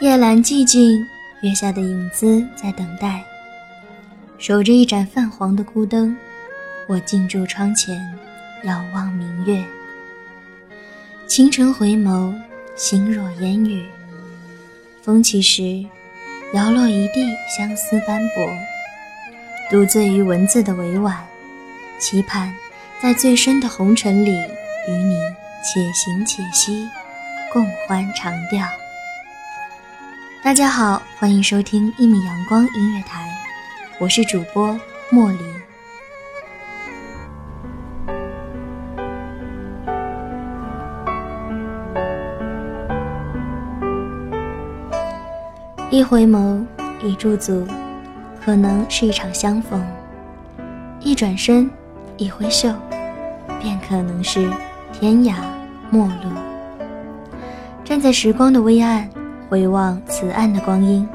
夜阑寂静，月下的影子在等待，守着一盏泛黄的孤灯，我静住窗前，遥望明月。清晨回眸，心若烟雨。风起时，摇落一地相思斑驳。独醉于文字的委婉，期盼在最深的红尘里，与你且行且惜，共欢长调。大家好，欢迎收听一米阳光音乐台，我是主播莫离。一回眸，一驻足，可能是一场相逢；一转身，一挥袖，便可能是天涯陌路。站在时光的微暗。回望此岸的光阴，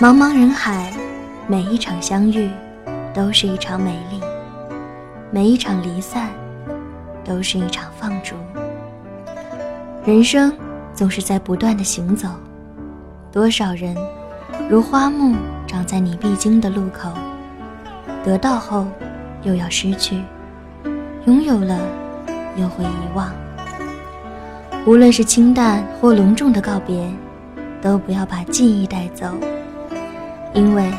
茫茫人海，每一场相遇都是一场美丽，每一场离散都是一场放逐。人生总是在不断的行走，多少人如花木长在你必经的路口，得到后又要失去，拥有了又会遗忘。无论是清淡或隆重的告别。都不要把记忆带走，因为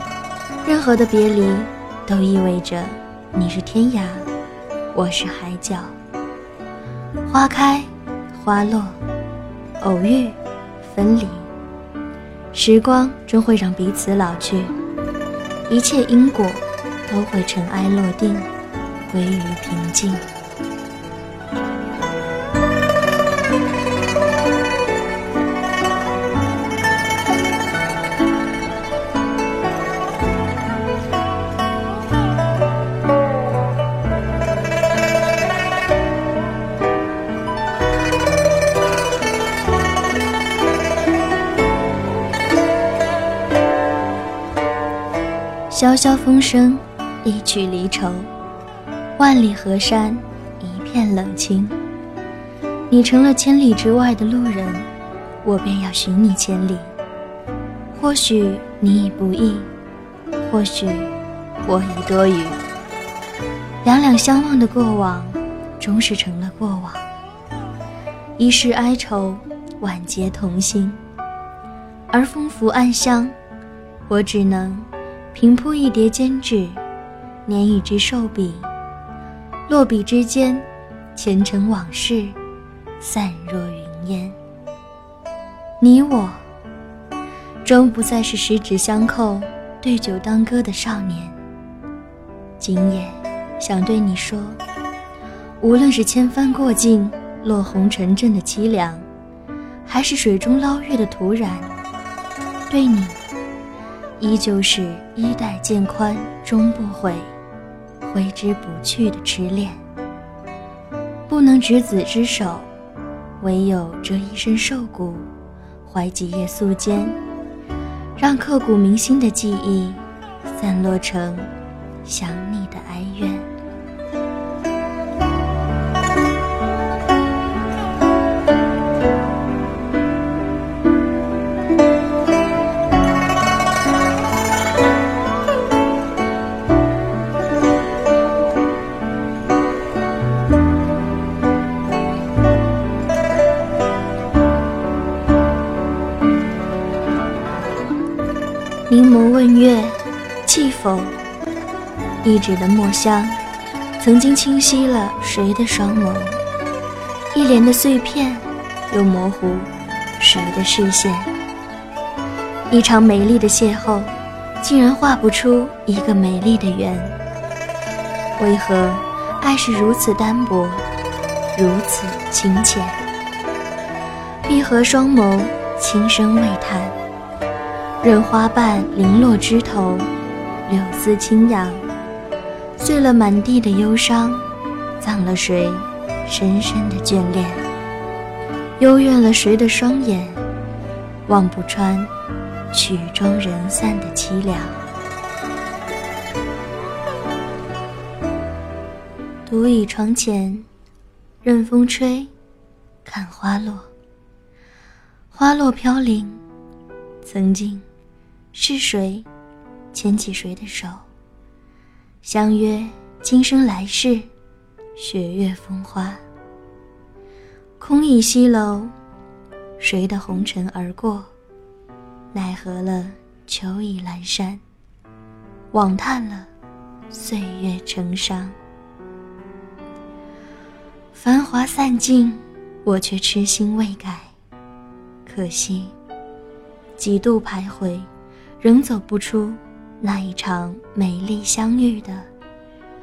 任何的别离都意味着你是天涯，我是海角。花开花落，偶遇分离，时光终会让彼此老去，一切因果都会尘埃落定，归于平静。萧萧风声，一曲离愁。万里河山，一片冷清。你成了千里之外的路人，我便要寻你千里。或许你已不易，或许我已多余。两两相望的过往，终是成了过往。一世哀愁，万劫同心。而风拂暗香，我只能。平铺一叠笺纸，捻一支寿笔，落笔之间，前尘往事散若云烟。你我，终不再是十指相扣、对酒当歌的少年。今夜，想对你说，无论是千帆过尽、落红尘阵的凄凉，还是水中捞月的突然，对你。依旧是衣带渐宽终不悔，挥之不去的痴恋。不能执子之手，唯有折一身瘦骨，怀几叶素笺，让刻骨铭心的记忆散落成想你的哀怨。否？一纸的墨香，曾经清晰了谁的双眸？一帘的碎片，又模糊谁的视线？一场美丽的邂逅，竟然画不出一个美丽的圆。为何爱是如此单薄，如此清浅？闭合双眸，轻声喟叹，任花瓣零落枝头，柳丝轻扬，碎了满地的忧伤，葬了谁深深的眷恋？幽怨了谁的双眼，望不穿曲终人散的凄凉。独倚窗前，任风吹，看花落。花落飘零，曾经是谁牵起谁的手，相约今生来世，雪月风花。空倚西楼，谁的红尘而过？奈何了秋意阑珊，枉叹了岁月成伤。繁华散尽，我却痴心未改。可惜，几度徘徊，仍走不出那一场美丽相遇的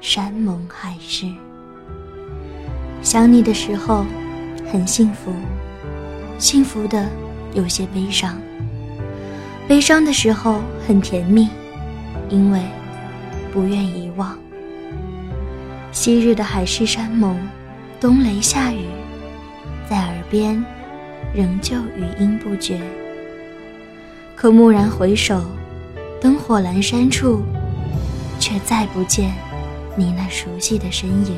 山盟海誓。想你的时候，很幸福，幸福的有些悲伤；悲伤的时候很甜蜜，因为不愿遗忘。昔日的海誓山盟，冬雷夏雨，在耳边。仍旧余音不绝，可蓦然回首，灯火阑珊处，却再不见你那熟悉的身影。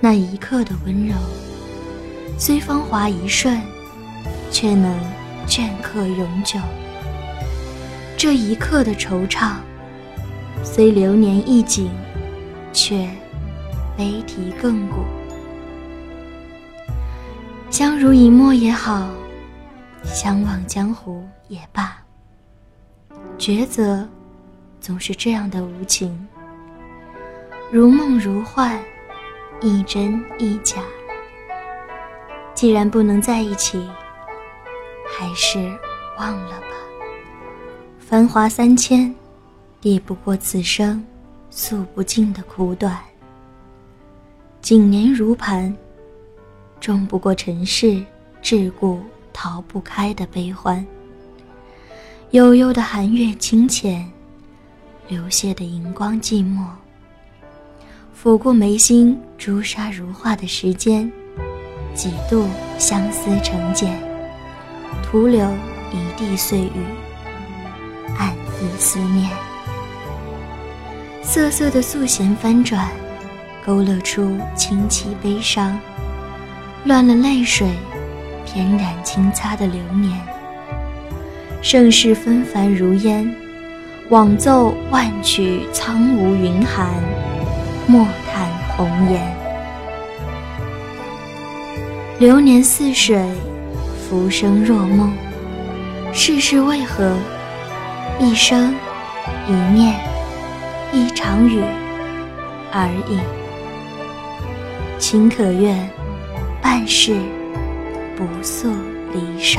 那一刻的温柔，虽芳华一瞬，却能镌刻永久。这一刻的惆怅，虽流年一景，却悲啼亘古。相濡以沫也好，相忘江湖也罢，抉择总是这样的无情，如梦如幻，亦真亦假。既然不能在一起，还是忘了吧。繁华三千，抵不过此生诉不尽的苦短。景年如磐。终不过尘世桎梏，逃不开的悲欢。悠悠的寒月清浅，流泻的荧光寂寞。抚过眉心朱砂如画的时间，几度相思成茧，徒留一地碎语，暗自思念。瑟瑟的素弦翻转，勾勒出清凄悲伤。乱了泪水，翩然轻擦的流年。盛世纷繁如烟，枉奏万曲苍梧云寒，莫叹红颜。流年似水，浮生若梦。世事为何？一生一念，一场雨而已。情可愿。半世不诉离殇。